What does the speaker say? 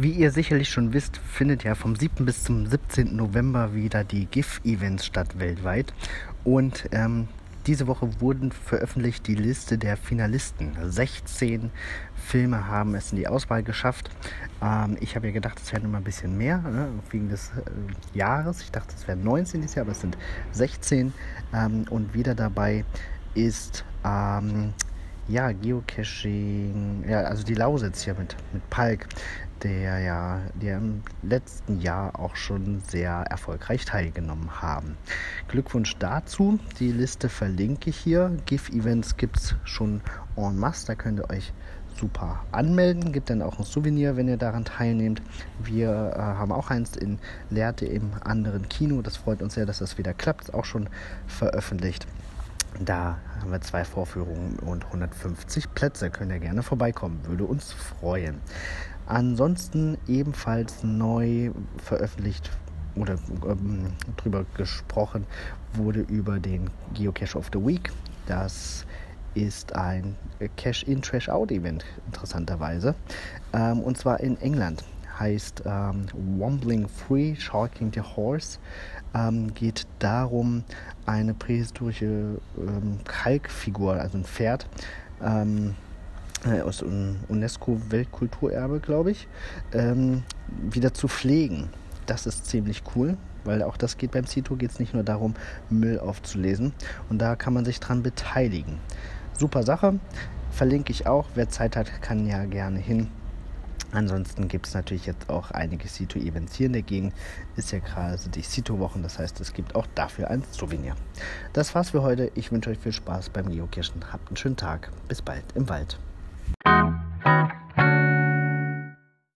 Wie ihr sicherlich schon wisst, findet ja vom 7. bis zum 17. November wieder die GIF-Events statt weltweit. Und ähm, diese Woche wurden veröffentlicht die Liste der Finalisten. 16 Filme haben es in die Auswahl geschafft. Ähm, ich habe ja gedacht, es wären immer ein bisschen mehr, ne, wegen des äh, Jahres. Ich dachte, es wären 19 dieses Jahr, aber es sind 16. Ähm, und wieder dabei ist ähm, ja, Geocaching, ja, also die Lausitz hier mit, mit Palk, der ja, der im letzten Jahr auch schon sehr erfolgreich teilgenommen haben. Glückwunsch dazu. Die Liste verlinke ich hier. GIF-Events gibt es schon en masse, da könnt ihr euch super anmelden. Gibt dann auch ein Souvenir, wenn ihr daran teilnehmt. Wir äh, haben auch eins in Lehrte im anderen Kino. Das freut uns sehr, dass das wieder klappt. Ist auch schon veröffentlicht. Da haben wir zwei Vorführungen und 150 Plätze. Könnt ihr gerne vorbeikommen, würde uns freuen. Ansonsten ebenfalls neu veröffentlicht oder ähm, drüber gesprochen wurde über den Geocache of the Week. Das ist ein Cash-in, Trash-out-Event, interessanterweise. Ähm, und zwar in England. Heißt ähm, Wombling Free, Sharking the Horse ähm, geht darum, eine prähistorische ähm, Kalkfigur, also ein Pferd, ähm, äh, aus UNESCO-Weltkulturerbe, glaube ich, ähm, wieder zu pflegen. Das ist ziemlich cool, weil auch das geht beim CITO, geht es nicht nur darum, Müll aufzulesen. Und da kann man sich dran beteiligen. Super Sache, verlinke ich auch. Wer Zeit hat, kann ja gerne hin. Ansonsten gibt es natürlich jetzt auch einige Sito-Events hier in der Gegend. Ist ja gerade die Sito-Wochen, das heißt, es gibt auch dafür ein Souvenir. Das war's für heute. Ich wünsche euch viel Spaß beim Geocachen. Habt einen schönen Tag. Bis bald im Wald.